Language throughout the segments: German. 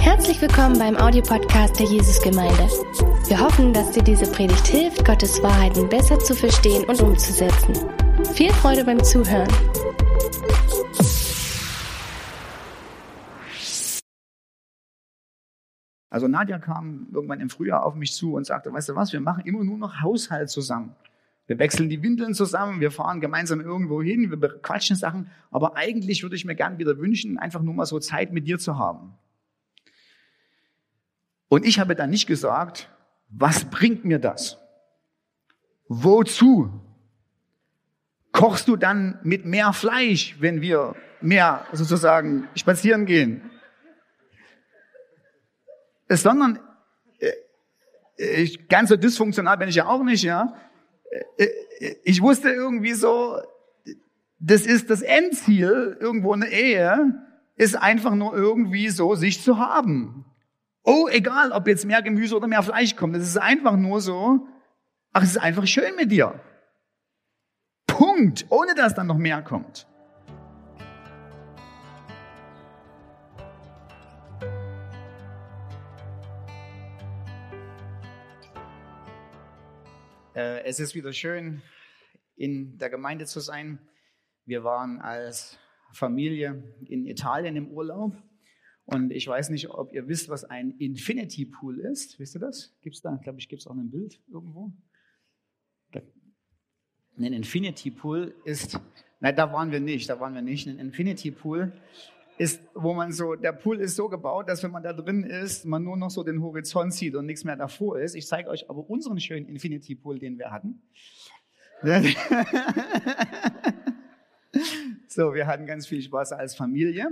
Herzlich willkommen beim Audiopodcast der Jesusgemeinde. Wir hoffen, dass dir diese Predigt hilft, Gottes Wahrheiten besser zu verstehen und umzusetzen. Viel Freude beim Zuhören. Also Nadja kam irgendwann im Frühjahr auf mich zu und sagte, weißt du was, wir machen immer nur noch Haushalt zusammen. Wir wechseln die Windeln zusammen, wir fahren gemeinsam irgendwo hin, wir quatschen Sachen, aber eigentlich würde ich mir gern wieder wünschen, einfach nur mal so Zeit mit dir zu haben. Und ich habe dann nicht gesagt, was bringt mir das? Wozu? Kochst du dann mit mehr Fleisch, wenn wir mehr sozusagen spazieren gehen? Sondern äh, ich, ganz so dysfunktional bin ich ja auch nicht, ja. Äh, äh, ich wusste irgendwie so, das ist das Endziel irgendwo in der Ehe, ist einfach nur irgendwie so, sich zu haben. Oh, egal, ob jetzt mehr Gemüse oder mehr Fleisch kommt, das ist einfach nur so, ach, es ist einfach schön mit dir. Punkt, ohne dass dann noch mehr kommt. Es ist wieder schön, in der Gemeinde zu sein. Wir waren als Familie in Italien im Urlaub. Und ich weiß nicht, ob ihr wisst, was ein Infinity Pool ist. Wisst ihr das? Gibt es da, glaube ich, gibt es auch ein Bild irgendwo? Ein Infinity Pool ist, nein, da waren wir nicht, da waren wir nicht. Ein Infinity Pool ist, wo man so, der Pool ist so gebaut, dass wenn man da drin ist, man nur noch so den Horizont sieht und nichts mehr davor ist. Ich zeige euch aber unseren schönen Infinity Pool, den wir hatten. so, wir hatten ganz viel Spaß als Familie.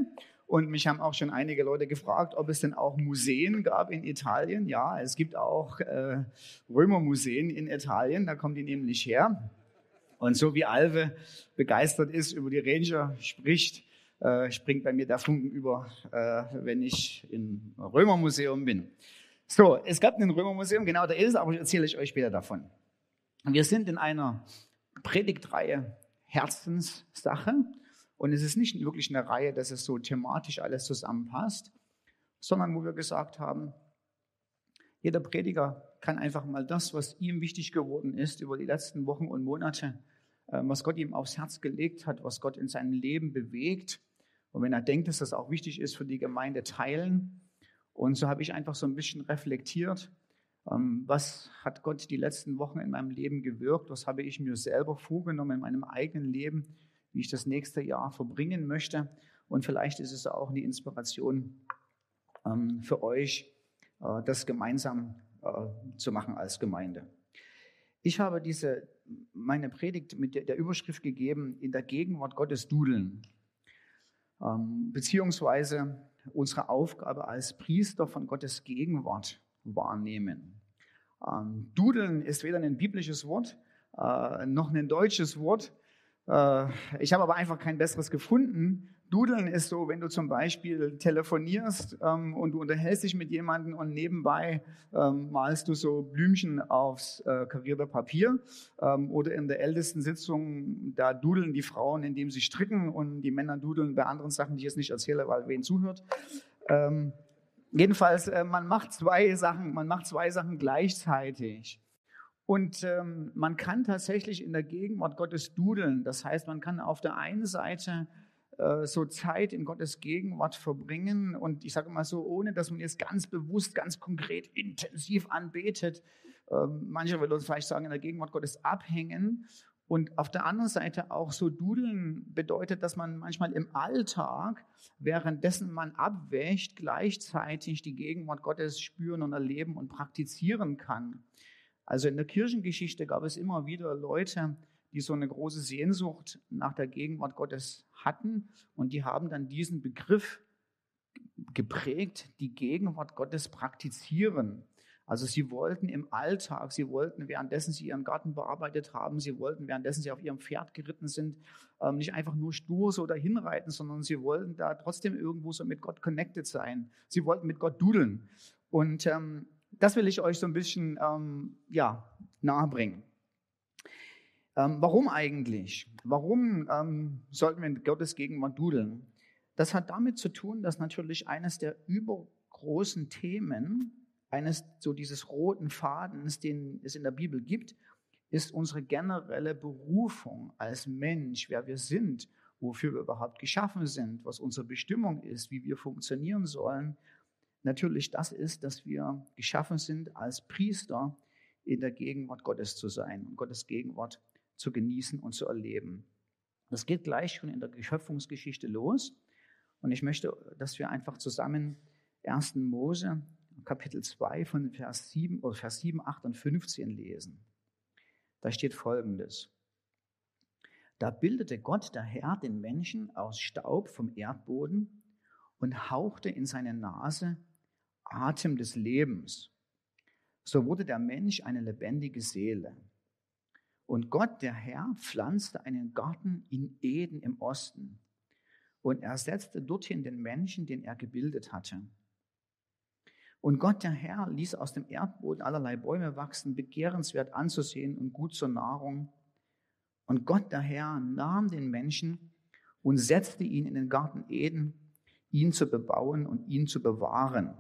Und mich haben auch schon einige Leute gefragt, ob es denn auch Museen gab in Italien. Ja, es gibt auch äh, Römermuseen in Italien, da kommen die nämlich her. Und so wie Alve begeistert ist über die Ranger spricht, äh, springt bei mir der Funken über, äh, wenn ich im Römermuseum bin. So, es gab ein Römermuseum, genau da ist es, aber erzähle ich euch später davon. Wir sind in einer Predigtreihe Herzenssache und es ist nicht wirklich eine Reihe, dass es so thematisch alles zusammenpasst, sondern wo wir gesagt haben, jeder Prediger kann einfach mal das, was ihm wichtig geworden ist über die letzten Wochen und Monate, äh, was Gott ihm aufs Herz gelegt hat, was Gott in seinem Leben bewegt, und wenn er denkt, dass das auch wichtig ist für die Gemeinde, teilen. Und so habe ich einfach so ein bisschen reflektiert, ähm, was hat Gott die letzten Wochen in meinem Leben gewirkt, was habe ich mir selber vorgenommen in meinem eigenen Leben, wie ich das nächste Jahr verbringen möchte. Und vielleicht ist es auch eine Inspiration ähm, für euch, äh, das gemeinsam äh, zu machen als Gemeinde. Ich habe diese, meine Predigt mit der Überschrift gegeben, in der Gegenwart Gottes dudeln. Ähm, beziehungsweise unsere Aufgabe als Priester von Gottes Gegenwart wahrnehmen. Ähm, dudeln ist weder ein biblisches Wort äh, noch ein deutsches Wort. Äh, ich habe aber einfach kein besseres gefunden. Dudeln ist so, wenn du zum Beispiel telefonierst ähm, und du unterhältst dich mit jemandem und nebenbei ähm, malst du so Blümchen aufs äh, karierte Papier. Ähm, oder in der ältesten Sitzung, da dudeln die Frauen, indem sie stricken und die Männer dudeln bei anderen Sachen, die ich jetzt nicht erzähle, weil wen zuhört. Ähm, jedenfalls, äh, man macht zwei Sachen, man macht zwei Sachen gleichzeitig. Und ähm, man kann tatsächlich in der Gegenwart Gottes dudeln. Das heißt, man kann auf der einen Seite so Zeit in Gottes Gegenwart verbringen und ich sage mal so, ohne dass man jetzt ganz bewusst, ganz konkret, intensiv anbetet. Ähm, manche würden vielleicht sagen, in der Gegenwart Gottes abhängen. Und auf der anderen Seite auch so dudeln bedeutet, dass man manchmal im Alltag, währenddessen man abwächt, gleichzeitig die Gegenwart Gottes spüren und erleben und praktizieren kann. Also in der Kirchengeschichte gab es immer wieder Leute, die so eine große Sehnsucht nach der Gegenwart Gottes hatten und die haben dann diesen Begriff geprägt, die Gegenwart Gottes praktizieren. Also sie wollten im Alltag, sie wollten währenddessen sie ihren Garten bearbeitet haben, sie wollten währenddessen sie auf ihrem Pferd geritten sind, ähm, nicht einfach nur stur so dahin reiten, sondern sie wollten da trotzdem irgendwo so mit Gott connected sein. Sie wollten mit Gott dudeln. Und ähm, das will ich euch so ein bisschen ähm, ja, nahebringen. Ähm, warum eigentlich? Warum ähm, sollten wir in Gottes Gegenwart dudeln? das hat damit zu tun, dass natürlich eines der übergroßen Themen, eines so dieses roten Fadens, den es in der Bibel gibt, ist unsere generelle Berufung als Mensch, wer wir sind, wofür wir überhaupt geschaffen sind, was unsere Bestimmung ist, wie wir funktionieren sollen. Natürlich das ist, dass wir geschaffen sind, als Priester in der Gegenwart Gottes zu sein und Gottes Gegenwart zu genießen und zu erleben. Das geht gleich schon in der Geschöpfungsgeschichte los. Und ich möchte, dass wir einfach zusammen 1. Mose, Kapitel 2 von Vers 7, oder Vers 7, 8 und 15 lesen. Da steht folgendes. Da bildete Gott, der Herr, den Menschen aus Staub vom Erdboden und hauchte in seine Nase Atem des Lebens. So wurde der Mensch eine lebendige Seele. Und Gott, der Herr, pflanzte einen Garten in Eden im Osten. Und er setzte dorthin den Menschen, den er gebildet hatte. Und Gott, der Herr, ließ aus dem Erdboden allerlei Bäume wachsen, begehrenswert anzusehen und gut zur Nahrung. Und Gott, der Herr, nahm den Menschen und setzte ihn in den Garten Eden, ihn zu bebauen und ihn zu bewahren.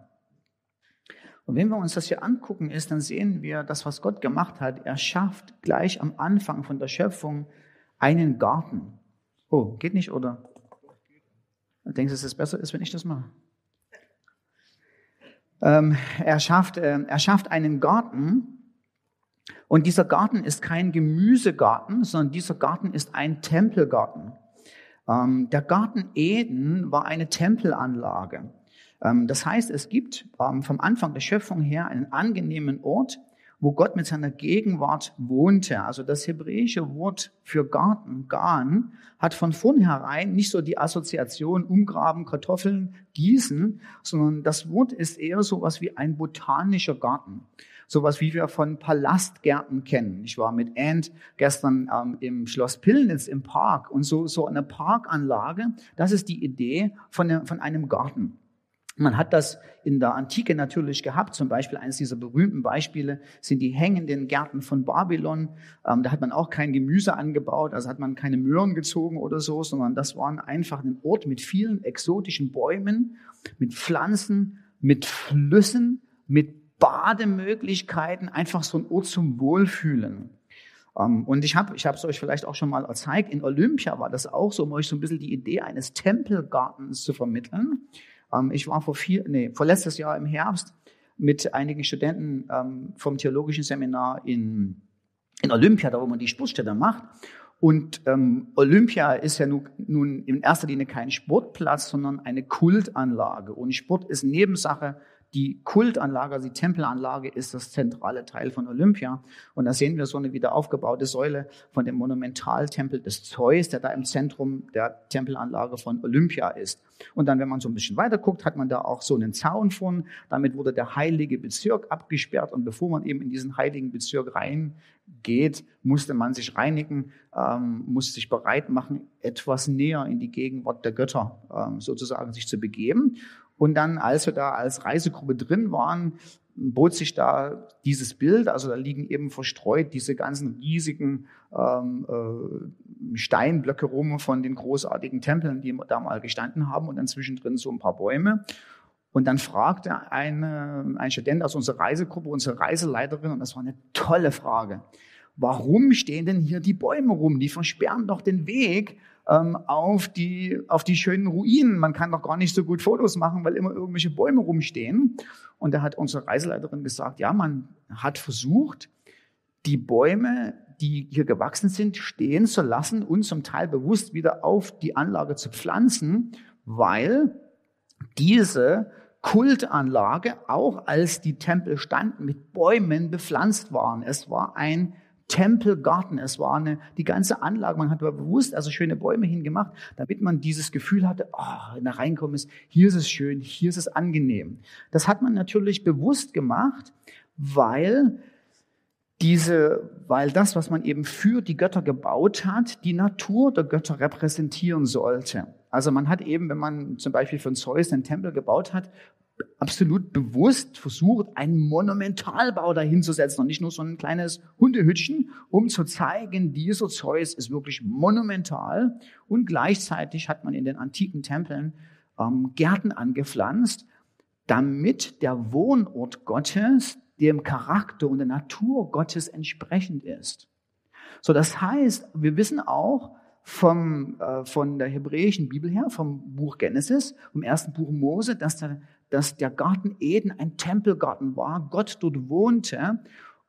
Und wenn wir uns das hier angucken, ist, dann sehen wir, das, was Gott gemacht hat. Er schafft gleich am Anfang von der Schöpfung einen Garten. Oh, geht nicht, oder? Denkst du, dass es besser ist, wenn ich das mache? Ähm, er, schafft, äh, er schafft einen Garten. Und dieser Garten ist kein Gemüsegarten, sondern dieser Garten ist ein Tempelgarten. Ähm, der Garten Eden war eine Tempelanlage. Ähm, das heißt, es gibt ähm, vom Anfang der Schöpfung her einen angenehmen Ort, wo Gott mit seiner Gegenwart wohnte. Also das hebräische Wort für Garten, Garn, hat von vornherein nicht so die Assoziation umgraben, Kartoffeln, gießen, sondern das Wort ist eher so was wie ein botanischer Garten. Sowas wie wir von Palastgärten kennen. Ich war mit Ant gestern ähm, im Schloss Pillnitz im Park und so, so eine Parkanlage, das ist die Idee von, von einem Garten. Man hat das in der Antike natürlich gehabt. Zum Beispiel eines dieser berühmten Beispiele sind die hängenden Gärten von Babylon. Ähm, da hat man auch kein Gemüse angebaut, also hat man keine Möhren gezogen oder so, sondern das war einfach ein Ort mit vielen exotischen Bäumen, mit Pflanzen, mit Flüssen, mit Bademöglichkeiten, einfach so ein Ort zum Wohlfühlen. Ähm, und ich habe ich es euch vielleicht auch schon mal gezeigt, in Olympia war das auch so, um euch so ein bisschen die Idee eines Tempelgartens zu vermitteln. Ähm, ich war vor vier, nee, vor letztes Jahr im Herbst mit einigen Studenten ähm, vom theologischen Seminar in, in Olympia, da wo man die Sportstätte macht. Und ähm, Olympia ist ja nun, nun in erster Linie kein Sportplatz, sondern eine Kultanlage. Und Sport ist Nebensache die Kultanlage, also die Tempelanlage ist das zentrale Teil von Olympia. Und da sehen wir so eine wieder aufgebaute Säule von dem Monumentaltempel des Zeus, der da im Zentrum der Tempelanlage von Olympia ist. Und dann, wenn man so ein bisschen weiter guckt, hat man da auch so einen Zaun von. Damit wurde der heilige Bezirk abgesperrt. Und bevor man eben in diesen heiligen Bezirk reingeht, musste man sich reinigen, ähm, musste sich bereit machen, etwas näher in die Gegenwart der Götter ähm, sozusagen sich zu begeben. Und dann, als wir da als Reisegruppe drin waren, bot sich da dieses Bild, also da liegen eben verstreut diese ganzen riesigen ähm, äh, Steinblöcke rum von den großartigen Tempeln, die da mal gestanden haben und dann zwischendrin so ein paar Bäume. Und dann fragte eine, ein Student aus unserer Reisegruppe, unsere Reiseleiterin, und das war eine tolle Frage, warum stehen denn hier die Bäume rum? Die versperren doch den Weg ähm, auf, die, auf die schönen Ruinen. Man kann doch gar nicht so gut Fotos machen, weil immer irgendwelche Bäume rumstehen. Und da hat unsere Reiseleiterin gesagt, ja, man hat versucht, die Bäume, die hier gewachsen sind, stehen zu lassen und zum Teil bewusst wieder auf die Anlage zu pflanzen, weil diese Kultanlage, auch als die Tempel standen, mit Bäumen bepflanzt waren. Es war ein Tempelgarten. Es war eine, die ganze Anlage, man hat bewusst also schöne Bäume hingemacht, damit man dieses Gefühl hatte, oh, wenn er reinkommen ist, hier ist es schön, hier ist es angenehm. Das hat man natürlich bewusst gemacht, weil diese, weil das, was man eben für die Götter gebaut hat, die Natur der Götter repräsentieren sollte. Also man hat eben, wenn man zum Beispiel von Zeus einen Tempel gebaut hat, absolut bewusst versucht, einen Monumentalbau dahinzusetzen und nicht nur so ein kleines Hundehütchen, um zu zeigen, dieser Zeus ist wirklich monumental. Und gleichzeitig hat man in den antiken Tempeln ähm, Gärten angepflanzt, damit der Wohnort Gottes dem Charakter und der Natur Gottes entsprechend ist. So, das heißt, wir wissen auch vom, äh, von der hebräischen Bibel her, vom Buch Genesis, vom ersten Buch Mose, dass der, dass der Garten Eden ein Tempelgarten war, Gott dort wohnte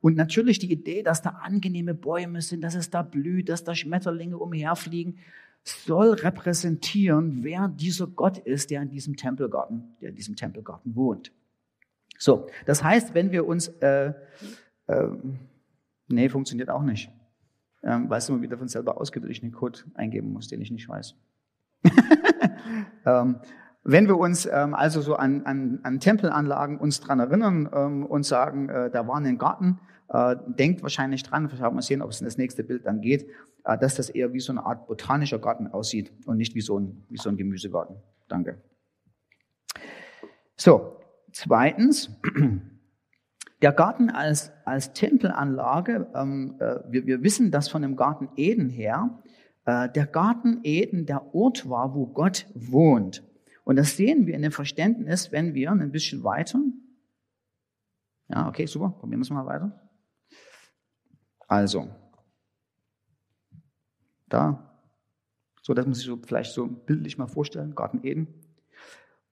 und natürlich die Idee, dass da angenehme Bäume sind, dass es da blüht, dass da Schmetterlinge umherfliegen, soll repräsentieren, wer dieser Gott ist, der in diesem Tempelgarten, der in diesem Tempelgarten wohnt. So, das heißt, wenn wir uns, äh, äh, nee, funktioniert auch nicht, ähm, weil es immer wieder von selber ausgeht und ich einen Code eingeben muss, den ich nicht weiß. ähm, wenn wir uns ähm, also so an, an, an Tempelanlagen uns dran erinnern ähm, und sagen, äh, da war ein Garten, äh, denkt wahrscheinlich dran, wir mal sehen, ob es in das nächste Bild dann geht, äh, dass das eher wie so eine Art botanischer Garten aussieht und nicht wie so ein, wie so ein Gemüsegarten. Danke. So, zweitens, der Garten als, als Tempelanlage, ähm, äh, wir, wir wissen das von dem Garten Eden her, äh, der Garten Eden der Ort war, wo Gott wohnt. Und das sehen wir in dem Verständnis, wenn wir ein bisschen weiter. Ja, okay, super. Probieren wir es mal weiter. Also, da, so dass man sich so vielleicht so bildlich mal vorstellen, Garten Eden.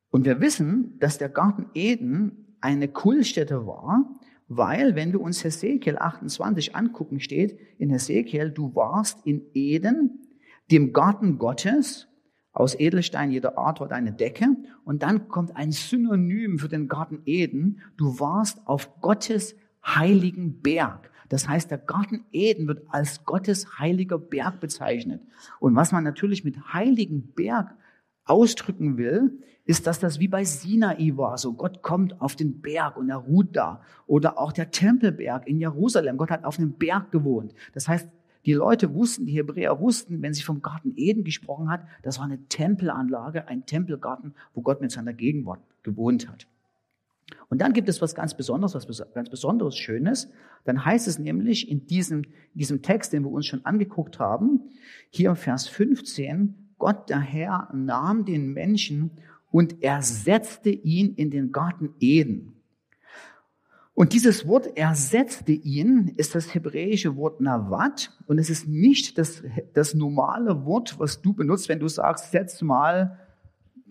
Und wir wissen, dass der Garten Eden eine Kultstätte war, weil, wenn wir uns Hesekiel 28 angucken, steht in Hesekiel, du warst in Eden, dem Garten Gottes, aus Edelstein jeder Art war deine Decke. Und dann kommt ein Synonym für den Garten Eden. Du warst auf Gottes heiligen Berg. Das heißt, der Garten Eden wird als Gottes heiliger Berg bezeichnet. Und was man natürlich mit heiligen Berg ausdrücken will, ist, dass das wie bei Sinai war. So Gott kommt auf den Berg und er ruht da. Oder auch der Tempelberg in Jerusalem. Gott hat auf einem Berg gewohnt. Das heißt, die Leute wussten, die Hebräer wussten, wenn sie vom Garten Eden gesprochen hat, das war eine Tempelanlage, ein Tempelgarten, wo Gott mit seiner Gegenwart gewohnt hat. Und dann gibt es was ganz Besonderes, was ganz Besonderes Schönes. Dann heißt es nämlich in diesem, in diesem Text, den wir uns schon angeguckt haben, hier im Vers 15, Gott der Herr nahm den Menschen und ersetzte ihn in den Garten Eden. Und dieses Wort ersetzte ihn ist das hebräische Wort Nawat. Und es ist nicht das, das normale Wort, was du benutzt, wenn du sagst, setz mal,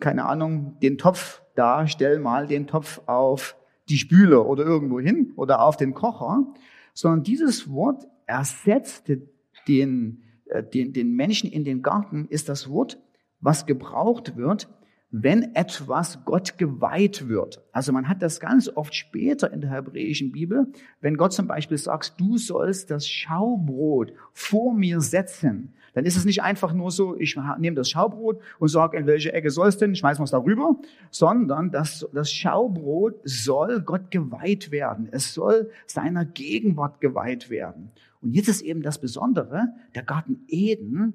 keine Ahnung, den Topf da, stell mal den Topf auf die Spüle oder irgendwo hin oder auf den Kocher, sondern dieses Wort ersetzte den, äh, den, den Menschen in den Garten, ist das Wort, was gebraucht wird, wenn etwas Gott geweiht wird. Also man hat das ganz oft später in der hebräischen Bibel, wenn Gott zum Beispiel sagt, du sollst das Schaubrot vor mir setzen, dann ist es nicht einfach nur so, ich nehme das Schaubrot und sage, in welche Ecke soll es denn, schmeißen wir es darüber, sondern das, das Schaubrot soll Gott geweiht werden. Es soll seiner Gegenwart geweiht werden. Und jetzt ist eben das Besondere, der Garten Eden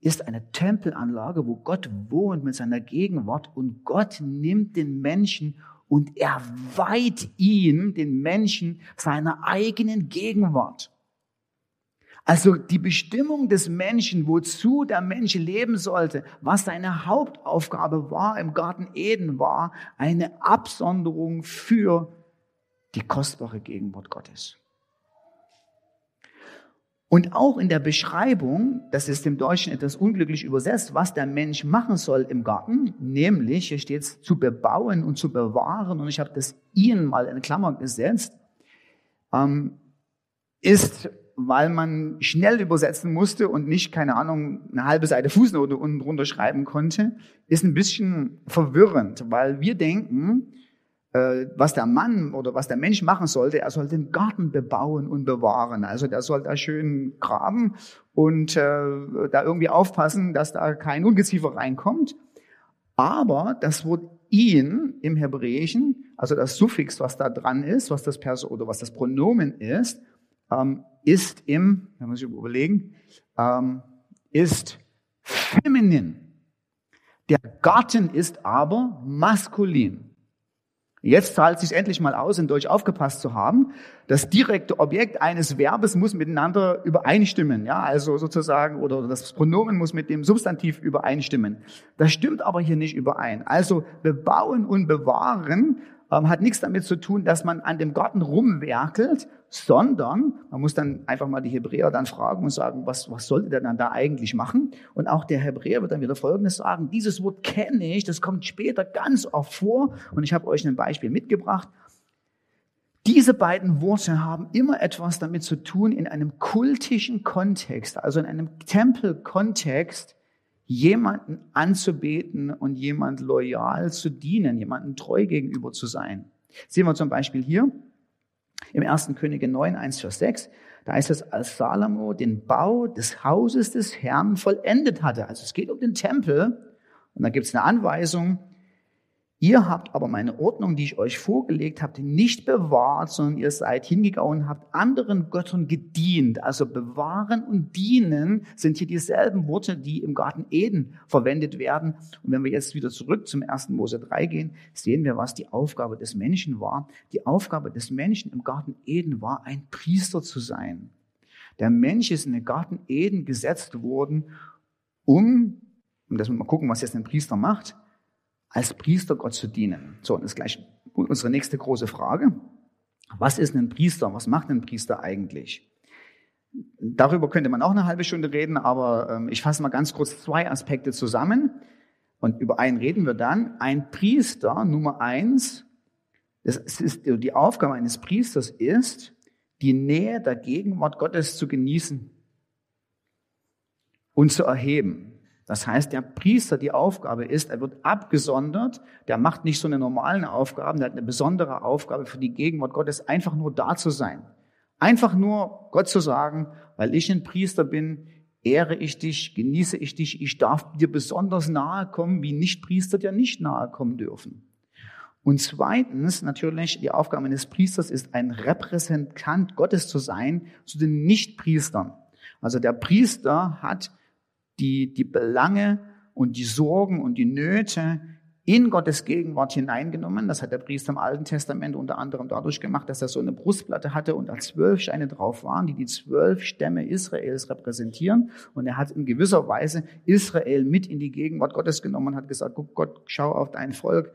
ist eine Tempelanlage, wo Gott wohnt mit seiner Gegenwart und Gott nimmt den Menschen und er weiht ihn, den Menschen, seiner eigenen Gegenwart. Also die Bestimmung des Menschen, wozu der Mensch leben sollte, was seine Hauptaufgabe war im Garten Eden, war eine Absonderung für die kostbare Gegenwart Gottes. Und auch in der Beschreibung, das ist im Deutschen etwas unglücklich übersetzt, was der Mensch machen soll im Garten, nämlich, hier steht es, zu bebauen und zu bewahren, und ich habe das Ihnen mal in Klammer gesetzt, ähm, ist, weil man schnell übersetzen musste und nicht, keine Ahnung, eine halbe Seite Fußnote unten drunter schreiben konnte, ist ein bisschen verwirrend, weil wir denken, was der Mann oder was der Mensch machen sollte, er soll den Garten bebauen und bewahren. Also der soll da schön graben und äh, da irgendwie aufpassen, dass da kein Ungeziefer reinkommt. Aber das Wort ihn im Hebräischen, also das Suffix, was da dran ist, was das Perso oder was das Pronomen ist, ähm, ist im, da muss ich überlegen, ähm, ist feminin. Der Garten ist aber maskulin. Jetzt zahlt es sich endlich mal aus, in Deutsch aufgepasst zu haben. Das direkte Objekt eines Verbes muss miteinander übereinstimmen, ja, also sozusagen, oder das Pronomen muss mit dem Substantiv übereinstimmen. Das stimmt aber hier nicht überein. Also bebauen und bewahren ähm, hat nichts damit zu tun, dass man an dem Garten rumwerkelt, sondern man muss dann einfach mal die Hebräer dann fragen und sagen, was, was sollte der dann da eigentlich machen? Und auch der Hebräer wird dann wieder Folgendes sagen, dieses Wort kenne ich, das kommt später ganz oft vor und ich habe euch ein Beispiel mitgebracht. Diese beiden Worte haben immer etwas damit zu tun, in einem kultischen Kontext, also in einem Tempelkontext, jemanden anzubeten und jemand loyal zu dienen, jemanden treu gegenüber zu sein. Sehen wir zum Beispiel hier im 1. Könige 9, 1, Vers 6. Da heißt es, als Salomo den Bau des Hauses des Herrn vollendet hatte. Also es geht um den Tempel. Und da gibt es eine Anweisung, Ihr habt aber meine Ordnung, die ich euch vorgelegt habe, nicht bewahrt, sondern ihr seid hingegangen und habt anderen Göttern gedient. Also bewahren und dienen sind hier dieselben Worte, die im Garten Eden verwendet werden. Und wenn wir jetzt wieder zurück zum 1. Mose 3 gehen, sehen wir, was die Aufgabe des Menschen war. Die Aufgabe des Menschen im Garten Eden war, ein Priester zu sein. Der Mensch ist in den Garten Eden gesetzt worden, um, und das man gucken, was jetzt ein Priester macht, als Priester Gott zu dienen. So, und das ist gleich unsere nächste große Frage. Was ist ein Priester? Was macht ein Priester eigentlich? Darüber könnte man auch eine halbe Stunde reden, aber ähm, ich fasse mal ganz kurz zwei Aspekte zusammen und über einen reden wir dann. Ein Priester, Nummer eins, das ist, die Aufgabe eines Priesters ist, die Nähe der Gegenwart Gottes zu genießen und zu erheben. Das heißt, der Priester, die Aufgabe ist, er wird abgesondert, der macht nicht so eine normalen Aufgaben, der hat eine besondere Aufgabe für die Gegenwart Gottes, einfach nur da zu sein. Einfach nur Gott zu sagen, weil ich ein Priester bin, ehre ich dich, genieße ich dich, ich darf dir besonders nahe kommen, wie Nichtpriester dir nicht nahe kommen dürfen. Und zweitens, natürlich, die Aufgabe eines Priesters ist, ein Repräsentant Gottes zu sein zu den Nichtpriestern. Also der Priester hat die, die Belange und die Sorgen und die Nöte in Gottes Gegenwart hineingenommen. Das hat der Priester im Alten Testament unter anderem dadurch gemacht, dass er so eine Brustplatte hatte und da zwölf Steine drauf waren, die die zwölf Stämme Israels repräsentieren. Und er hat in gewisser Weise Israel mit in die Gegenwart Gottes genommen und hat gesagt, guck Gott, schau auf dein Volk,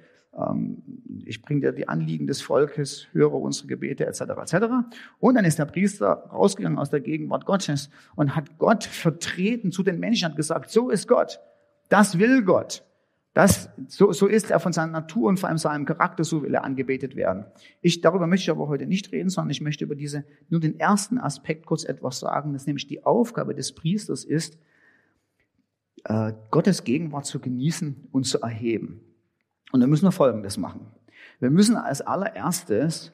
ich bringe dir die Anliegen des Volkes, höre unsere Gebete etc. etc. Und dann ist der Priester rausgegangen aus der Gegenwart Gottes und hat Gott vertreten zu den Menschen, hat gesagt, so ist Gott, das will Gott. Das, so, so ist er von seiner Natur und vor allem seinem Charakter, so will er angebetet werden. Ich, darüber möchte ich aber heute nicht reden, sondern ich möchte über diese, nur den ersten Aspekt kurz etwas sagen, dass nämlich die Aufgabe des Priesters ist, äh, Gottes Gegenwart zu genießen und zu erheben. Und dann müssen wir Folgendes machen. Wir müssen als allererstes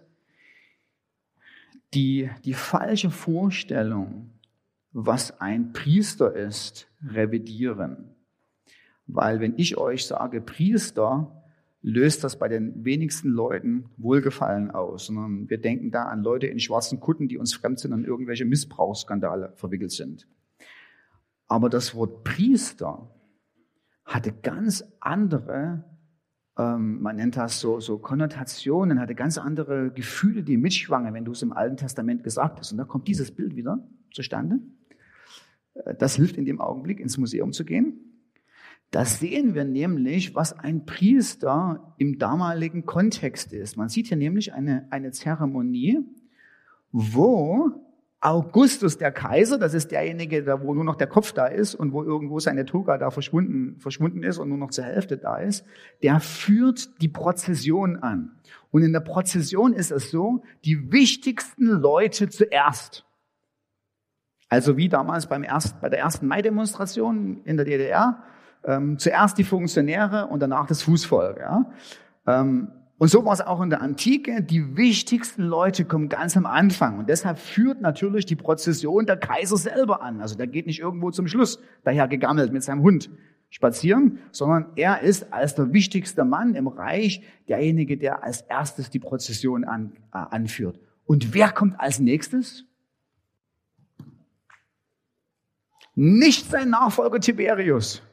die, die falsche Vorstellung, was ein Priester ist, revidieren. Weil wenn ich euch sage Priester, löst das bei den wenigsten Leuten Wohlgefallen aus, sondern wir denken da an Leute in schwarzen Kutten, die uns fremd sind und irgendwelche Missbrauchsskandale verwickelt sind. Aber das Wort Priester hatte ganz andere ähm, man nennt das so, so Konnotationen, hatte ganz andere Gefühle, die mitschwangen, wenn du es im Alten Testament gesagt hast. Und da kommt dieses Bild wieder zustande. Äh, das hilft in dem Augenblick, ins Museum zu gehen. Da sehen wir nämlich, was ein Priester im damaligen Kontext ist. Man sieht hier nämlich eine, eine Zeremonie, wo Augustus der Kaiser, das ist derjenige, wo nur noch der Kopf da ist und wo irgendwo seine Toga da verschwunden, verschwunden ist und nur noch zur Hälfte da ist, der führt die Prozession an. Und in der Prozession ist es so, die wichtigsten Leute zuerst. Also wie damals beim erst, bei der ersten Mai-Demonstration in der DDR, ähm, zuerst die Funktionäre und danach das Fußvolk. Ja? Ähm, und so war es auch in der Antike. Die wichtigsten Leute kommen ganz am Anfang. Und deshalb führt natürlich die Prozession der Kaiser selber an. Also der geht nicht irgendwo zum Schluss daher gegammelt mit seinem Hund spazieren, sondern er ist als der wichtigste Mann im Reich derjenige, der als erstes die Prozession an, äh, anführt. Und wer kommt als nächstes? Nicht sein Nachfolger Tiberius,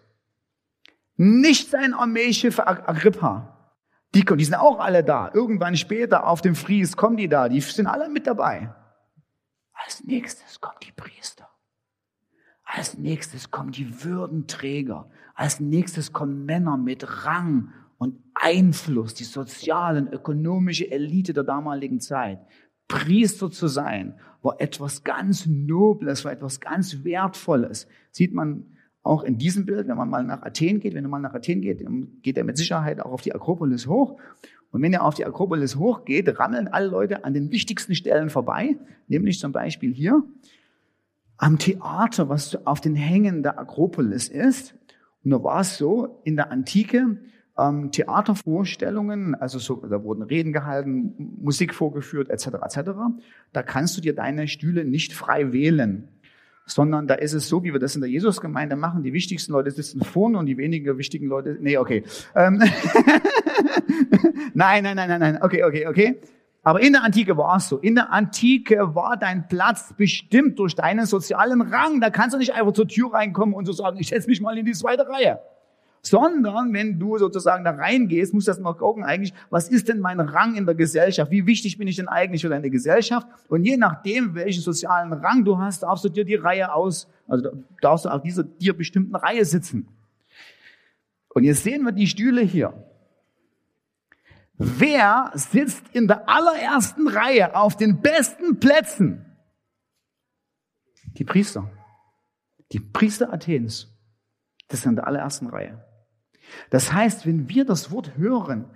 nicht sein Armeechef Agrippa, Die, die sind auch alle da. Irgendwann später auf dem Fries kommen die da. Die sind alle mit dabei. Als nächstes kommen die Priester. Als nächstes kommen die Würdenträger. Als nächstes kommen Männer mit Rang und Einfluss, die sozialen, ökonomische Elite der damaligen Zeit. Priester zu sein, war etwas ganz Nobles, war etwas ganz Wertvolles. Sieht man auch in diesem Bild, wenn man mal nach Athen geht, wenn du mal nach Athen geht, geht er mit Sicherheit auch auf die Akropolis hoch. Und wenn er auf die Akropolis hochgeht, rammeln alle Leute an den wichtigsten Stellen vorbei, nämlich zum Beispiel hier am Theater, was auf den Hängen der Akropolis ist. Und da war es so, in der Antike, ähm, Theatervorstellungen, also so, da wurden Reden gehalten, Musik vorgeführt, etc., etc. Da kannst du dir deine Stühle nicht frei wählen, sondern da ist es so, wie wir das in der Jesusgemeinde machen. Die wichtigsten Leute sitzen vorne und die weniger wichtigen Leute, nee, okay. Ähm nein, nein, nein, nein, nein, okay, okay, okay. Aber in der Antike war es so. In der Antike war dein Platz bestimmt durch deinen sozialen Rang. Da kannst du nicht einfach zur Tür reinkommen und so sagen, ich setze mich mal in die zweite Reihe sondern wenn du sozusagen da reingehst, musst du das mal gucken, eigentlich, was ist denn mein Rang in der Gesellschaft? Wie wichtig bin ich denn eigentlich für deine Gesellschaft? Und je nachdem, welchen sozialen Rang du hast, darfst du dir die Reihe aus, also darfst du auf dieser dir bestimmten Reihe sitzen. Und jetzt sehen wir die Stühle hier. Wer sitzt in der allerersten Reihe auf den besten Plätzen? Die Priester. Die Priester Athens. Das sind in der allerersten Reihe. Das heißt, wenn wir das Wort hören,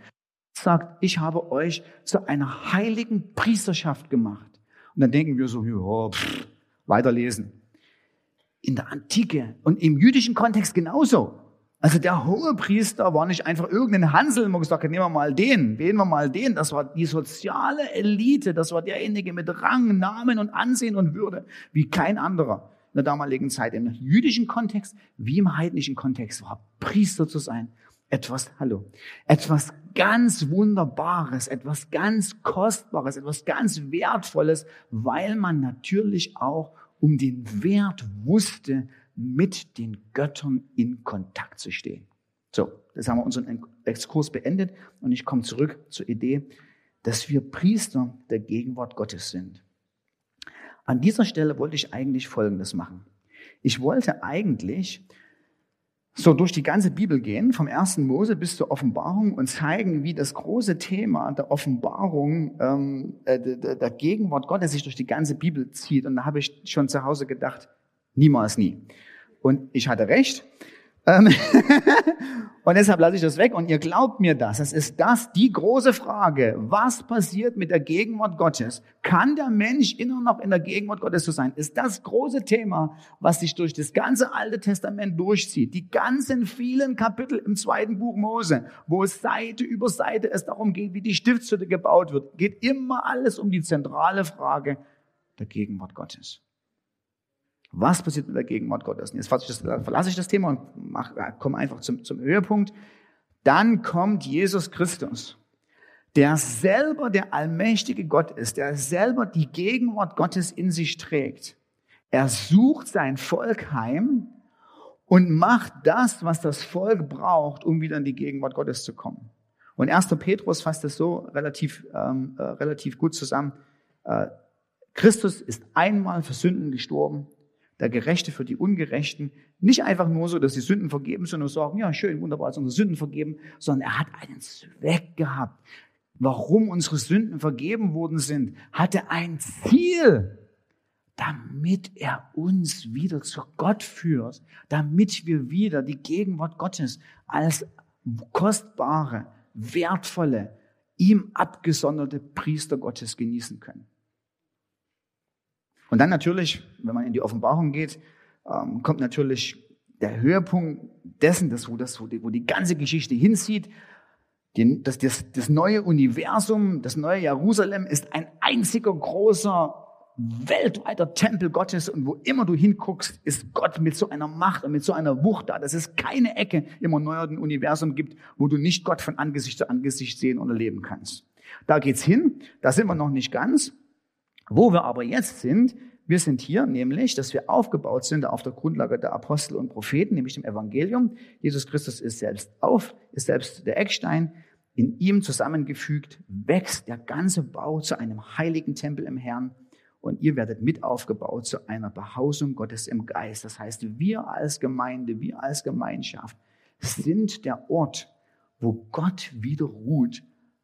sagt, ich habe euch zu einer heiligen Priesterschaft gemacht. Und dann denken wir so, ja, pff, weiterlesen. In der Antike und im jüdischen Kontext genauso. Also der hohe Priester war nicht einfach irgendein Hansel, wo gesagt nehmen wir mal den, wählen wir mal den. Das war die soziale Elite, das war derjenige mit Rang, Namen und Ansehen und Würde, wie kein anderer in der damaligen Zeit, im jüdischen Kontext wie im heidnischen Kontext, war Priester zu sein. Etwas, hallo, etwas ganz Wunderbares, etwas ganz Kostbares, etwas ganz Wertvolles, weil man natürlich auch um den Wert wusste, mit den Göttern in Kontakt zu stehen. So, jetzt haben wir unseren Exkurs beendet und ich komme zurück zur Idee, dass wir Priester der Gegenwart Gottes sind. An dieser Stelle wollte ich eigentlich Folgendes machen. Ich wollte eigentlich so durch die ganze Bibel gehen, vom ersten Mose bis zur Offenbarung und zeigen, wie das große Thema der Offenbarung, ähm, äh, der, der Gegenwart Gottes sich durch die ganze Bibel zieht. Und da habe ich schon zu Hause gedacht, niemals nie. Und ich hatte recht. Ähm, und deshalb lasse ich das weg und ihr glaubt mir das. Es ist das die große Frage. Was passiert mit der Gegenwart Gottes? Kann der Mensch immer noch in der Gegenwart Gottes zu sein? Ist das große Thema, was sich durch das ganze Alte Testament durchzieht. Die ganzen vielen Kapitel im zweiten Buch Mose, wo es Seite über Seite es darum geht, wie die Stiftshütte gebaut wird, geht immer alles um die zentrale Frage der Gegenwart Gottes. Was passiert mit der Gegenwart Gottes? Und jetzt verlasse ich das Thema und komme einfach zum, zum Höhepunkt. Dann kommt Jesus Christus, der selber der allmächtige Gott ist, der selber die Gegenwart Gottes in sich trägt. Er sucht sein Volk heim und macht das, was das Volk braucht, um wieder in die Gegenwart Gottes zu kommen. Und 1. Petrus fasst das so relativ, ähm, äh, relativ gut zusammen. Äh, Christus ist einmal für Sünden gestorben der Gerechte für die Ungerechten. Nicht einfach nur so, dass die Sünden vergeben, sondern sagen, ja, schön, wunderbar, unsere Sünden vergeben, sondern er hat einen Zweck gehabt. Warum unsere Sünden vergeben worden sind, hatte ein Ziel, damit er uns wieder zu Gott führt, damit wir wieder die Gegenwart Gottes als kostbare, wertvolle, ihm abgesonderte Priester Gottes genießen können. Und dann natürlich, wenn man in die Offenbarung geht, ähm, kommt natürlich der Höhepunkt dessen, das, wo, das, wo, die, wo die ganze Geschichte hinzieht. Die, das, das, das neue Universum, das neue Jerusalem ist ein einziger großer weltweiter Tempel Gottes und wo immer du hinguckst, ist Gott mit so einer Macht und mit so einer Wucht da, dass es keine Ecke im erneuerten Universum gibt, wo du nicht Gott von Angesicht zu Angesicht sehen und erleben kannst. Da geht's hin, da sind wir noch nicht ganz, wo wir aber jetzt sind, wir sind hier nämlich, dass wir aufgebaut sind auf der Grundlage der Apostel und Propheten, nämlich dem Evangelium. Jesus Christus ist selbst auf, ist selbst der Eckstein. in ihm zusammengefügt, wächst der ganze Bau zu einem heiligen Tempel im Herrn und ihr werdet mit aufgebaut zu einer Behausung Gottes im Geist. Das heißt, wir als Gemeinde, wir als Gemeinschaft sind der Ort, wo Gott wieder ruht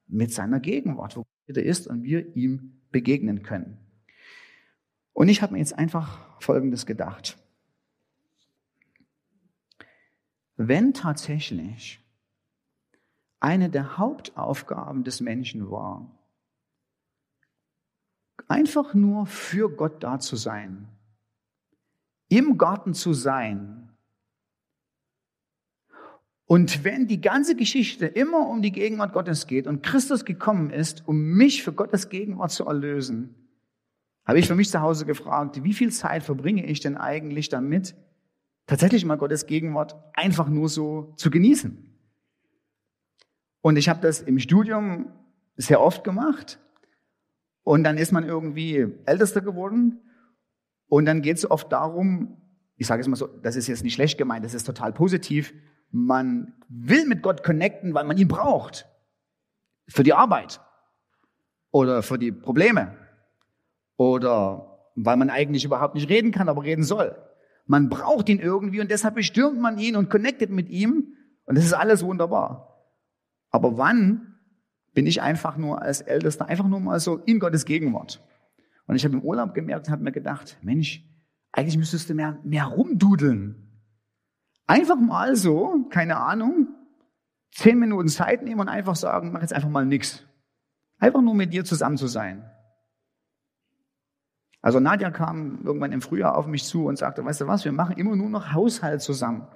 mit seiner Gegenwart, wo Gott wieder ist und wir ihm begegnen können. Und ich habe mir jetzt einfach Folgendes gedacht. Wenn tatsächlich eine der Hauptaufgaben des Menschen war, einfach nur für Gott da zu sein, im Garten zu sein. Und wenn die ganze Geschichte immer um die Gegenwart Gottes geht und Christus gekommen ist, um mich für Gottes Gegenwart zu erlösen, habe ich für mich zu Hause gefragt, wie viel Zeit verbringe ich denn eigentlich damit, tatsächlich mal Gottes Gegenwart einfach nur so zu genießen? Und ich habe das im Studium sehr oft gemacht. Und dann ist man irgendwie Ältester geworden. Und dann geht es oft darum, ich sage es mal so, das ist jetzt nicht schlecht gemeint, das ist total positiv. Man will mit Gott connecten, weil man ihn braucht. Für die Arbeit. Oder für die Probleme. Oder weil man eigentlich überhaupt nicht reden kann, aber reden soll. Man braucht ihn irgendwie und deshalb bestürmt man ihn und connectet mit ihm. Und das ist alles wunderbar. Aber wann bin ich einfach nur als Ältester, einfach nur mal so in Gottes Gegenwart? Und ich habe im Urlaub gemerkt und habe mir gedacht, Mensch, eigentlich müsstest du mehr, mehr rumdudeln. Einfach mal so, keine Ahnung, zehn Minuten Zeit nehmen und einfach sagen, mach jetzt einfach mal nichts. Einfach nur mit dir zusammen zu sein. Also Nadja kam irgendwann im Frühjahr auf mich zu und sagte, weißt du was, wir machen immer nur noch Haushalt zusammen.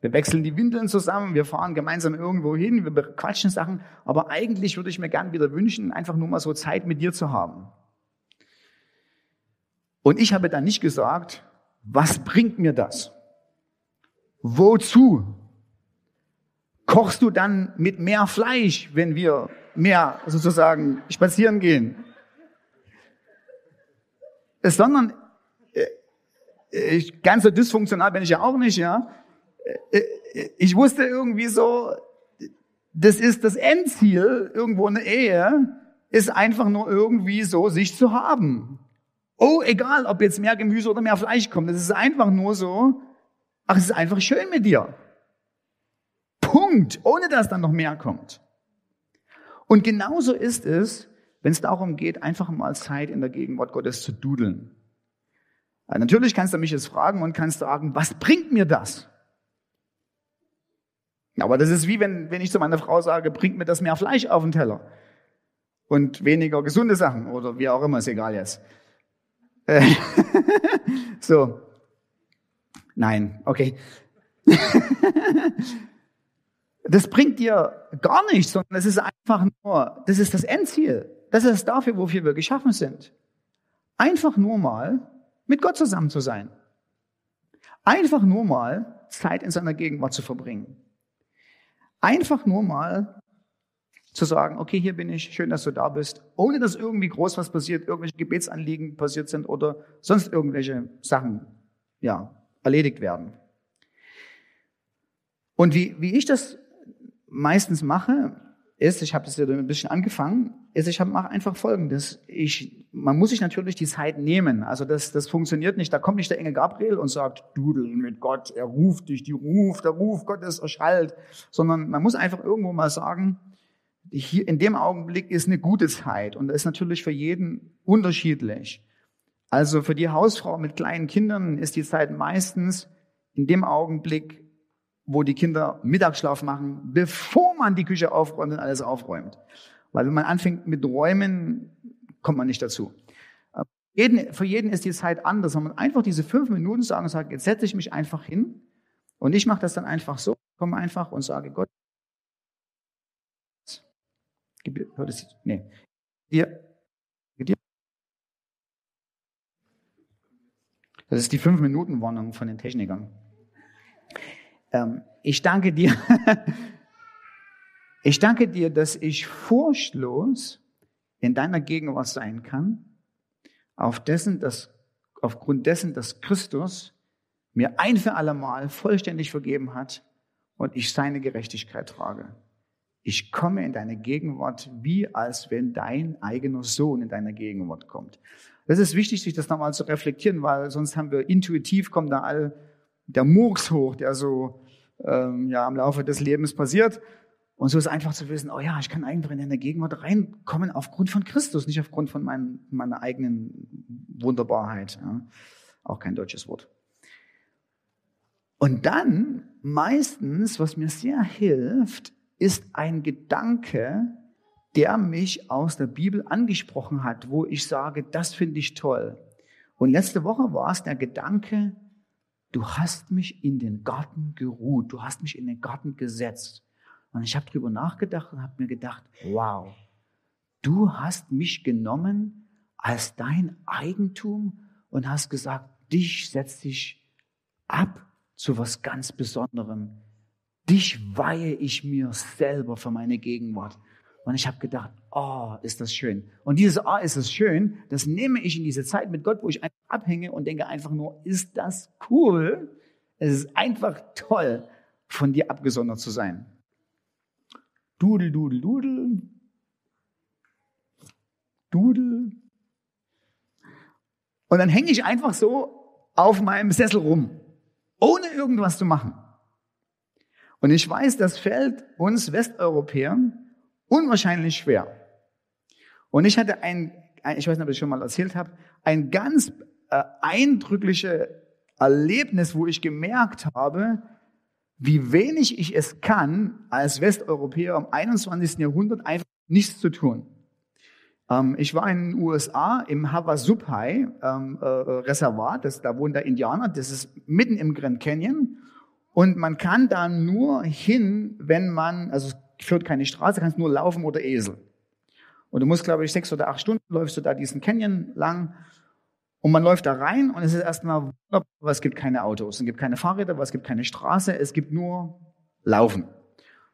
Wir wechseln die Windeln zusammen, wir fahren gemeinsam irgendwo hin, wir quatschen Sachen, aber eigentlich würde ich mir gern wieder wünschen, einfach nur mal so Zeit mit dir zu haben. Und ich habe dann nicht gesagt, was bringt mir das? Wozu? Kochst du dann mit mehr Fleisch, wenn wir mehr sozusagen spazieren gehen? Sondern äh, ich, ganz so dysfunktional bin ich ja auch nicht, ja. Äh, ich wusste irgendwie so, das ist das Endziel irgendwo in der Ehe, ist einfach nur irgendwie so, sich zu haben. Oh, egal, ob jetzt mehr Gemüse oder mehr Fleisch kommt, das ist einfach nur so, ach, es ist einfach schön mit dir. Punkt, ohne dass dann noch mehr kommt. Und genauso ist es, wenn es darum geht, einfach mal Zeit in der Gegenwart Gottes zu dudeln. Natürlich kannst du mich jetzt fragen und kannst sagen, was bringt mir das? Aber das ist wie wenn, wenn ich zu meiner Frau sage, bringt mir das mehr Fleisch auf den Teller. Und weniger gesunde Sachen oder wie auch immer, ist egal jetzt. Äh, so. Nein, okay. das bringt dir gar nichts, sondern es ist einfach nur, das ist das Endziel. Das ist dafür, wofür wir geschaffen sind. Einfach nur mal mit Gott zusammen zu sein. Einfach nur mal Zeit in seiner Gegenwart zu verbringen. Einfach nur mal zu sagen, okay, hier bin ich, schön, dass du da bist, ohne dass irgendwie groß was passiert, irgendwelche Gebetsanliegen passiert sind oder sonst irgendwelche Sachen, ja, erledigt werden. Und wie, wie ich das meistens mache, ist, ich habe das ja ein bisschen angefangen, ist, ich mache einfach Folgendes. Ich, man muss sich natürlich die Zeit nehmen. Also das, das funktioniert nicht. Da kommt nicht der Engel Gabriel und sagt, dudel mit Gott, er ruft dich, die ruft, der Ruf Gottes erschallt. Sondern man muss einfach irgendwo mal sagen, hier, in dem Augenblick ist eine gute Zeit. Und das ist natürlich für jeden unterschiedlich. Also für die Hausfrau mit kleinen Kindern ist die Zeit meistens in dem Augenblick, wo die Kinder Mittagsschlaf machen, bevor man die Küche aufräumt und alles aufräumt. Weil wenn man anfängt mit Räumen, kommt man nicht dazu. Für jeden ist die Zeit anders. Wenn man einfach diese fünf Minuten sagen und sagt, jetzt setze ich mich einfach hin und ich mache das dann einfach so, komme einfach und sage Gott, hört es, nee, dir. Das ist die fünf Minuten Warnung von den Technikern. Ähm, ich danke dir. ich danke dir, dass ich furchtlos in deiner Gegenwart sein kann, auf dessen, dass, aufgrund dessen, dass Christus mir ein für alle Mal vollständig vergeben hat und ich seine Gerechtigkeit trage. Ich komme in deine Gegenwart, wie als wenn dein eigener Sohn in deine Gegenwart kommt. Das ist wichtig, sich das nochmal zu reflektieren, weil sonst haben wir intuitiv, kommt da all der Murks hoch, der so ähm, ja, im Laufe des Lebens passiert. Und so ist einfach zu wissen, oh ja, ich kann einfach in deine Gegenwart reinkommen aufgrund von Christus, nicht aufgrund von mein, meiner eigenen Wunderbarkeit. Ja. Auch kein deutsches Wort. Und dann meistens, was mir sehr hilft, ist ein Gedanke, der mich aus der Bibel angesprochen hat, wo ich sage, das finde ich toll. Und letzte Woche war es der Gedanke, du hast mich in den Garten geruht, du hast mich in den Garten gesetzt. Und ich habe drüber nachgedacht und habe mir gedacht, wow, du hast mich genommen als dein Eigentum und hast gesagt, dich setze ich ab zu was ganz Besonderem. Dich weihe ich mir selber für meine Gegenwart. Und ich habe gedacht, oh, ist das schön. Und dieses, oh, ist das schön, das nehme ich in diese Zeit mit Gott, wo ich einfach abhänge und denke einfach nur, ist das cool? Es ist einfach toll, von dir abgesondert zu sein. Dudel, dudel, dudel. Dudel. Und dann hänge ich einfach so auf meinem Sessel rum, ohne irgendwas zu machen. Und ich weiß, das fällt uns Westeuropäern unwahrscheinlich schwer. Und ich hatte ein, ich weiß nicht, ob ich schon mal erzählt habe, ein ganz äh, eindrückliches Erlebnis, wo ich gemerkt habe, wie wenig ich es kann, als Westeuropäer im 21. Jahrhundert einfach nichts zu tun. Ähm, ich war in den USA im Havasupai ähm, äh, Reservat, das, da wohnen da Indianer, das ist mitten im Grand Canyon. Und man kann da nur hin, wenn man, also führt keine Straße, kannst nur laufen oder Esel. Und du musst, glaube ich, sechs oder acht Stunden läufst du da diesen Canyon lang und man läuft da rein und es ist erstmal wunderbar, aber es gibt keine Autos, es gibt keine Fahrräder, aber es gibt keine Straße, es gibt nur Laufen.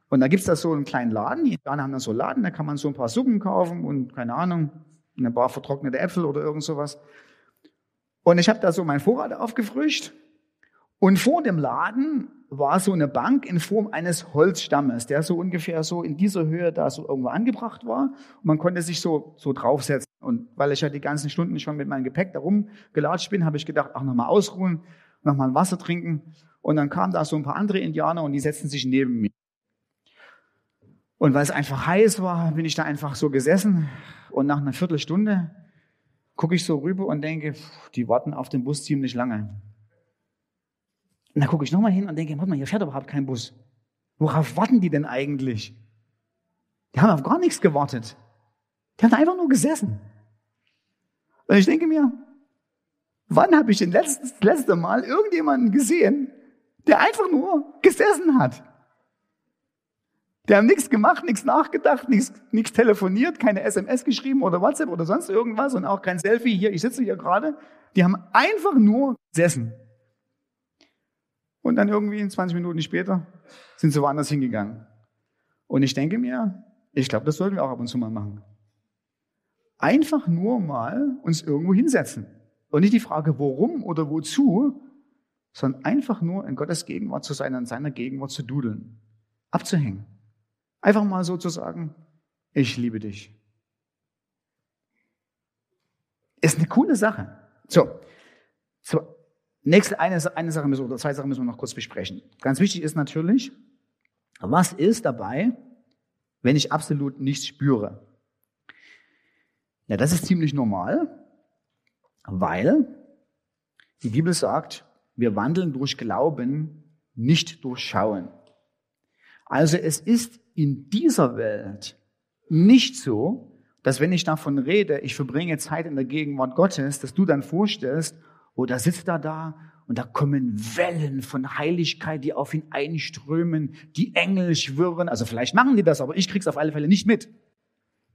Und da gibt's da so einen kleinen Laden, die Indianer haben da so einen Laden, da kann man so ein paar Suppen kaufen und keine Ahnung, ein paar vertrocknete Äpfel oder irgend sowas. Und ich habe da so mein Vorrat aufgefrischt und vor dem Laden war so eine Bank in Form eines Holzstammes, der so ungefähr so in dieser Höhe da so irgendwo angebracht war. Und man konnte sich so, so draufsetzen. Und weil ich ja die ganzen Stunden schon mit meinem Gepäck da rumgelatscht bin, habe ich gedacht, ach, nochmal ausruhen, nochmal Wasser trinken. Und dann kamen da so ein paar andere Indianer und die setzten sich neben mir. Und weil es einfach heiß war, bin ich da einfach so gesessen. Und nach einer Viertelstunde gucke ich so rüber und denke, die warten auf den Bus ziemlich lange. Und dann gucke ich nochmal hin und denke, warte mal, hier fährt überhaupt kein Bus. Worauf warten die denn eigentlich? Die haben auf gar nichts gewartet. Die haben einfach nur gesessen. Und ich denke mir, wann habe ich denn letztes, das letzte Mal irgendjemanden gesehen, der einfach nur gesessen hat? Der haben nichts gemacht, nichts nachgedacht, nichts, nichts telefoniert, keine SMS geschrieben oder WhatsApp oder sonst irgendwas und auch kein Selfie hier, ich sitze hier gerade. Die haben einfach nur gesessen. Und dann irgendwie 20 Minuten später sind sie woanders hingegangen. Und ich denke mir, ich glaube, das sollten wir auch ab und zu mal machen. Einfach nur mal uns irgendwo hinsetzen. Und nicht die Frage, warum oder wozu, sondern einfach nur in Gottes Gegenwart zu sein, in seiner Gegenwart zu dudeln, abzuhängen. Einfach mal so zu sagen, ich liebe dich. Ist eine coole Sache. So Nächste, eine, eine Sache müssen oder zwei Sachen müssen wir noch kurz besprechen. Ganz wichtig ist natürlich, was ist dabei, wenn ich absolut nichts spüre? Ja, das ist ziemlich normal, weil die Bibel sagt, wir wandeln durch Glauben, nicht durch Schauen. Also es ist in dieser Welt nicht so, dass wenn ich davon rede, ich verbringe Zeit in der Gegenwart Gottes, dass du dann vorstellst, oder sitzt er da und da kommen Wellen von Heiligkeit, die auf ihn einströmen, die Engel schwirren. Also vielleicht machen die das, aber ich krieg's auf alle Fälle nicht mit.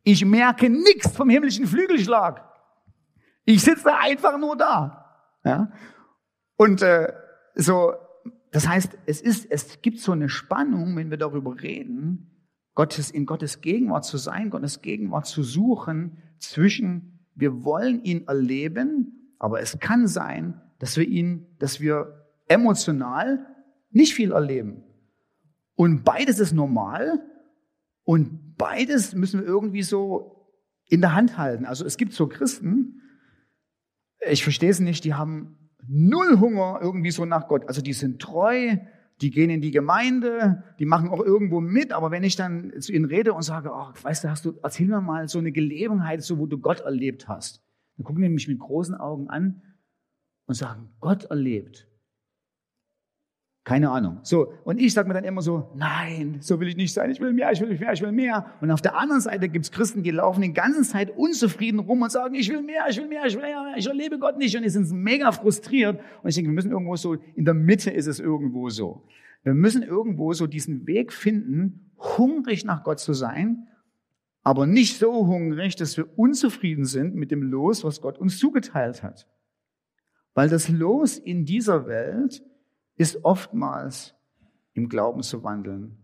Ich merke nichts vom himmlischen Flügelschlag. Ich sitze einfach nur da. Ja? Und äh, so, das heißt, es ist, es gibt so eine Spannung, wenn wir darüber reden, Gottes in Gottes Gegenwart zu sein, Gottes Gegenwart zu suchen, zwischen wir wollen ihn erleben aber es kann sein, dass wir ihn, dass wir emotional nicht viel erleben. Und beides ist normal Und beides müssen wir irgendwie so in der Hand halten. Also es gibt so Christen, ich verstehe es nicht, die haben null Hunger irgendwie so nach Gott. Also die sind treu, die gehen in die Gemeinde, die machen auch irgendwo mit, aber wenn ich dann zu ihnen rede und sage, oh, weißt du, hast du, erzähl mir mal so eine Gelegenheit, so wo du Gott erlebt hast, dann gucken die mich mit großen Augen an und sagen, Gott erlebt. Keine Ahnung. So, und ich sage mir dann immer so, nein, so will ich nicht sein, ich will mehr, ich will mehr, ich will mehr. Und auf der anderen Seite gibt's Christen, die laufen die ganze Zeit unzufrieden rum und sagen, ich will mehr, ich will mehr, ich will mehr, ich erlebe Gott nicht. Und die sind mega frustriert. Und ich denke, wir müssen irgendwo so, in der Mitte ist es irgendwo so. Wir müssen irgendwo so diesen Weg finden, hungrig nach Gott zu sein, aber nicht so hungrig, dass wir unzufrieden sind mit dem Los, was Gott uns zugeteilt hat. Weil das Los in dieser Welt ist oftmals im Glauben zu wandeln,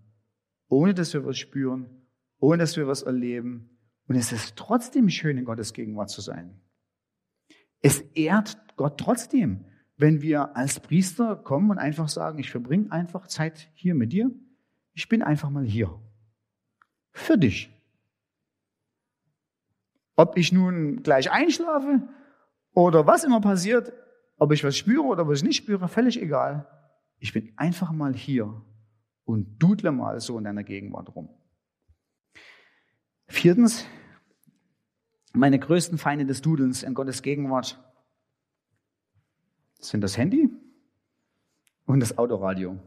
ohne dass wir was spüren, ohne dass wir was erleben. Und es ist trotzdem schön, in Gottes Gegenwart zu sein. Es ehrt Gott trotzdem, wenn wir als Priester kommen und einfach sagen, ich verbringe einfach Zeit hier mit dir. Ich bin einfach mal hier. Für dich. Ob ich nun gleich einschlafe oder was immer passiert, ob ich was spüre oder was ich nicht spüre, völlig egal. Ich bin einfach mal hier und dudle mal so in deiner Gegenwart rum. Viertens, meine größten Feinde des Dudelns in Gottes Gegenwart sind das Handy und das Autoradio.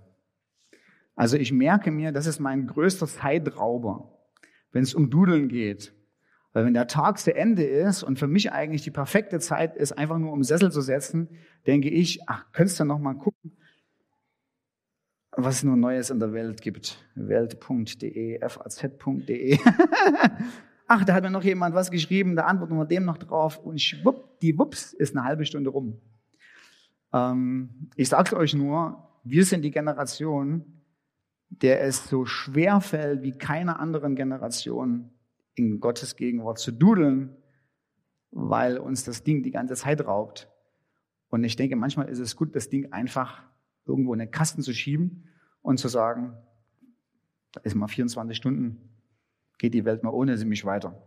Also ich merke mir, das ist mein größter Zeitrauber, wenn es um Dudeln geht. Weil wenn der Tag zu Ende ist und für mich eigentlich die perfekte Zeit ist, einfach nur um Sessel zu setzen, denke ich, ach, könntest du noch mal gucken, was es nur Neues in der Welt gibt. Welt.de, faz.de. Ach, da hat mir noch jemand was geschrieben, da antworten wir dem noch drauf und schwupp, die Wups ist eine halbe Stunde rum. Ähm, ich sag's euch nur, wir sind die Generation, der es so schwer fällt wie keiner anderen Generation in Gottes Gegenwart zu dudeln, weil uns das Ding die ganze Zeit raubt. Und ich denke, manchmal ist es gut, das Ding einfach irgendwo in den Kasten zu schieben und zu sagen, da ist mal 24 Stunden, geht die Welt mal ohne sie mich weiter.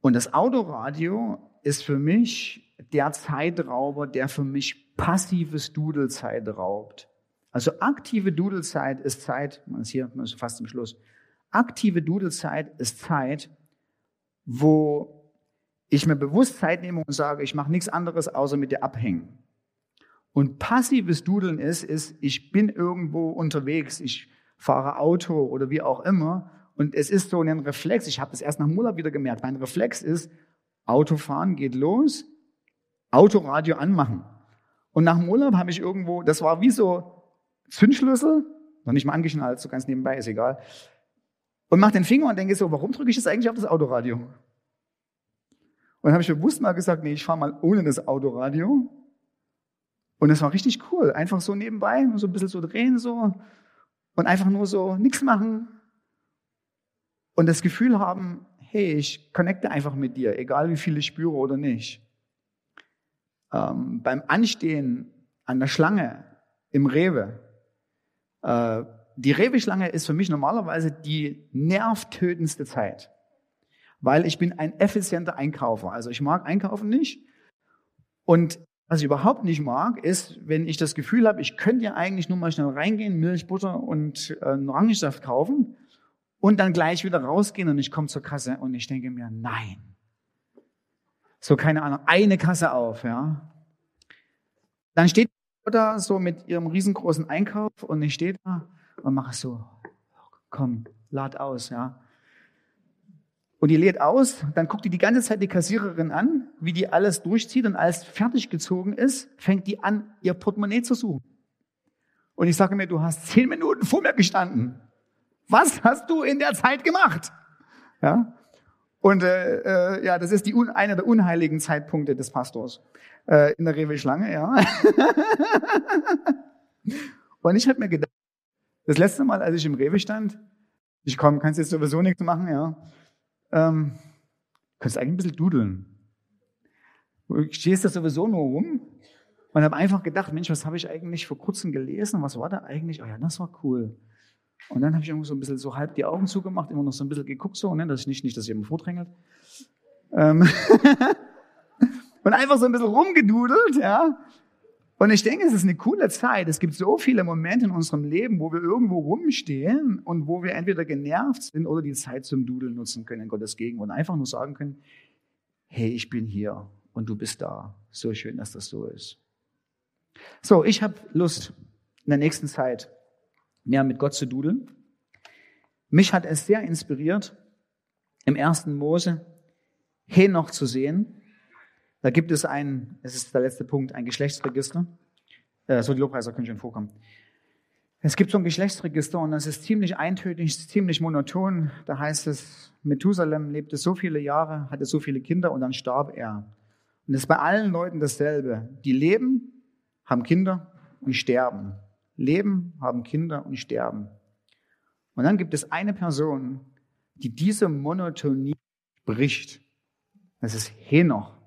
Und das Autoradio ist für mich der Zeitrauber, der für mich passives Dudelzeit raubt. Also aktive Dudelzeit ist Zeit, man ist hier man ist fast zum Schluss. Aktive Dudelzeit ist Zeit, wo ich mir bewusst Zeit nehme und sage, ich mache nichts anderes außer mit dir abhängen. Und passives Dudeln ist, ist, ich bin irgendwo unterwegs, ich fahre Auto oder wie auch immer. Und es ist so ein Reflex, ich habe das erst nach dem Urlaub wieder gemerkt, mein Reflex ist, Autofahren geht los, Autoradio anmachen. Und nach dem Urlaub habe ich irgendwo, das war wie so Zündschlüssel, noch nicht mal angeschnallt, so ganz nebenbei, ist egal. Und mache den Finger und denke so, warum drücke ich jetzt eigentlich auf das Autoradio? Und dann habe ich bewusst mal gesagt, nee, ich fahre mal ohne das Autoradio. Und es war richtig cool. Einfach so nebenbei, so ein bisschen so drehen so und einfach nur so nichts machen und das Gefühl haben, hey, ich connecte einfach mit dir, egal wie viel ich spüre oder nicht. Ähm, beim Anstehen an der Schlange im Rewe, äh, die Rewe-Schlange ist für mich normalerweise die nervtötendste Zeit, weil ich bin ein effizienter Einkaufer. Also ich mag Einkaufen nicht und was ich überhaupt nicht mag, ist, wenn ich das Gefühl habe, ich könnte ja eigentlich nur mal schnell reingehen, Milch, Butter und äh, Orangensaft kaufen und dann gleich wieder rausgehen und ich komme zur Kasse und ich denke mir, nein. So, keine Ahnung, eine Kasse auf, ja. Dann steht da so mit ihrem riesengroßen Einkauf und ich stehe da und mache so, komm, lad aus, ja. Und die lädt aus, dann guckt die die ganze Zeit die Kassiererin an, wie die alles durchzieht und alles fertig gezogen ist, fängt die an, ihr Portemonnaie zu suchen. Und ich sage mir, du hast zehn Minuten vor mir gestanden. Was hast du in der Zeit gemacht? Ja. Und äh, äh, ja, das ist die einer der unheiligen Zeitpunkte des Pastors äh, in der Rewe-Schlange. Ja. und ich habe mir gedacht, das letzte Mal, als ich im Rewe stand, ich komm, kannst jetzt sowieso nichts machen, ja ähm, könntest eigentlich ein bisschen dudeln. Du stehst da sowieso nur rum und habe einfach gedacht, Mensch, was habe ich eigentlich vor kurzem gelesen? Was war da eigentlich? Oh ja, das war cool. Und dann habe ich irgendwo so ein bisschen so halb die Augen zugemacht, immer noch so ein bisschen geguckt, so, ne, dass ich nicht, nicht dass jemand vordrängelt. Ähm und einfach so ein bisschen rumgedudelt, ja. Und ich denke, es ist eine coole Zeit. Es gibt so viele Momente in unserem Leben, wo wir irgendwo rumstehen und wo wir entweder genervt sind oder die Zeit zum Dudeln nutzen können in Gottes Gegenwart. Einfach nur sagen können, hey, ich bin hier und du bist da. So schön, dass das so ist. So, ich habe Lust, in der nächsten Zeit mehr mit Gott zu dudeln. Mich hat es sehr inspiriert, im ersten Mose Henoch zu sehen. Da gibt es ein, es ist der letzte Punkt, ein Geschlechtsregister. Äh, so, die Lobpreiser können schon vorkommen. Es gibt so ein Geschlechtsregister und das ist ziemlich eintönig, ziemlich monoton. Da heißt es, Methusalem lebte so viele Jahre, hatte so viele Kinder und dann starb er. Und es ist bei allen Leuten dasselbe. Die leben, haben Kinder und sterben. Leben, haben Kinder und sterben. Und dann gibt es eine Person, die diese Monotonie bricht. Das ist Henoch.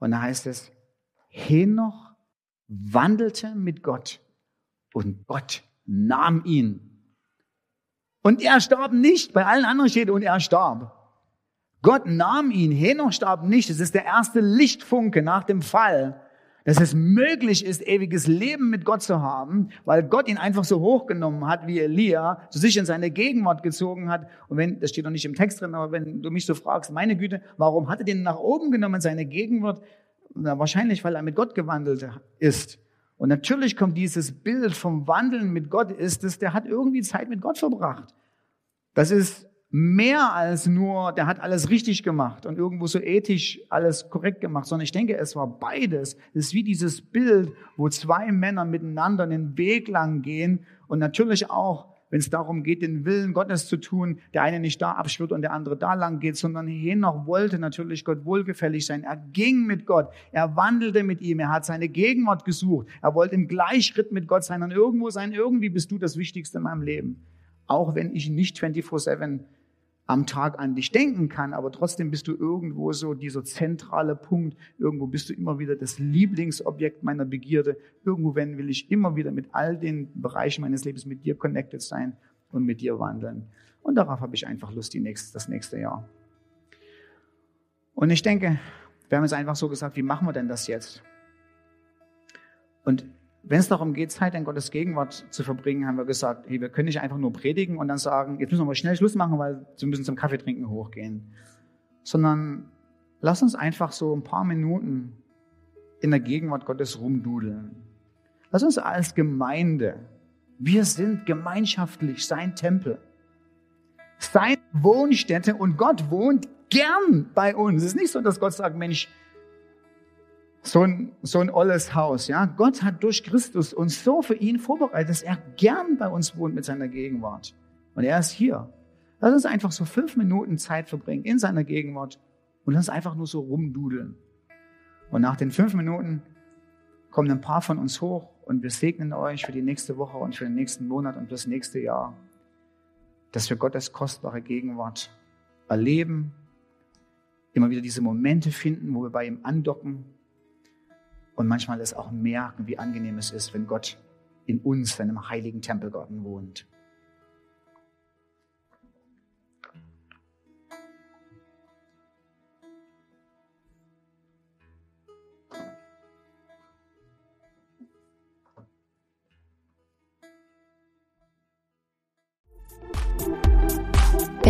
Und da heißt es, Henoch wandelte mit Gott und Gott nahm ihn. Und er starb nicht. Bei allen anderen steht, und er starb. Gott nahm ihn. Henoch starb nicht. Es ist der erste Lichtfunke nach dem Fall, dass es möglich ist, ewiges Leben mit Gott zu haben, weil Gott ihn einfach so hochgenommen hat, wie Elia, zu sich in seine Gegenwart gezogen hat. Und wenn, das steht noch nicht im Text drin, aber wenn du mich so fragst, meine Güte, warum hat er den nach oben genommen in seine Gegenwart? Na, wahrscheinlich, weil er mit Gott gewandelt ist. Und natürlich kommt dieses Bild vom Wandeln mit Gott, ist es, der hat irgendwie Zeit mit Gott verbracht. Das ist mehr als nur, der hat alles richtig gemacht und irgendwo so ethisch alles korrekt gemacht, sondern ich denke, es war beides. Es ist wie dieses Bild, wo zwei Männer miteinander einen Weg lang gehen und natürlich auch wenn es darum geht, den Willen Gottes zu tun, der eine nicht da abschwirrt und der andere da lang geht, sondern Henoch wollte natürlich Gott wohlgefällig sein. Er ging mit Gott, er wandelte mit ihm, er hat seine Gegenwart gesucht, er wollte im Gleichschritt mit Gott sein und irgendwo sein, irgendwie bist du das Wichtigste in meinem Leben. Auch wenn ich nicht 24-7 am Tag an dich denken kann, aber trotzdem bist du irgendwo so dieser zentrale Punkt. Irgendwo bist du immer wieder das Lieblingsobjekt meiner Begierde. Irgendwo wenn will ich immer wieder mit all den Bereichen meines Lebens mit dir connected sein und mit dir wandeln. Und darauf habe ich einfach Lust die nächste, das nächste Jahr. Und ich denke, wir haben es einfach so gesagt, wie machen wir denn das jetzt? Und wenn es darum geht, Zeit in Gottes Gegenwart zu verbringen, haben wir gesagt, hey, wir können nicht einfach nur predigen und dann sagen, jetzt müssen wir mal schnell Schluss machen, weil wir müssen zum Kaffee trinken hochgehen. Sondern lass uns einfach so ein paar Minuten in der Gegenwart Gottes rumdudeln. Lass uns als Gemeinde, wir sind gemeinschaftlich sein Tempel, seine Wohnstätte und Gott wohnt gern bei uns. Es ist nicht so, dass Gott sagt, Mensch, so ein, so ein olles Haus, ja. Gott hat durch Christus uns so für ihn vorbereitet, dass er gern bei uns wohnt mit seiner Gegenwart. Und er ist hier. Lass uns einfach so fünf Minuten Zeit verbringen in seiner Gegenwart und lass uns einfach nur so rumdudeln. Und nach den fünf Minuten kommen ein paar von uns hoch und wir segnen euch für die nächste Woche und für den nächsten Monat und das nächste Jahr, dass wir Gottes kostbare Gegenwart erleben, immer wieder diese Momente finden, wo wir bei ihm andocken, und manchmal es auch merken, wie angenehm es ist, wenn Gott in uns, seinem heiligen Tempelgarten wohnt.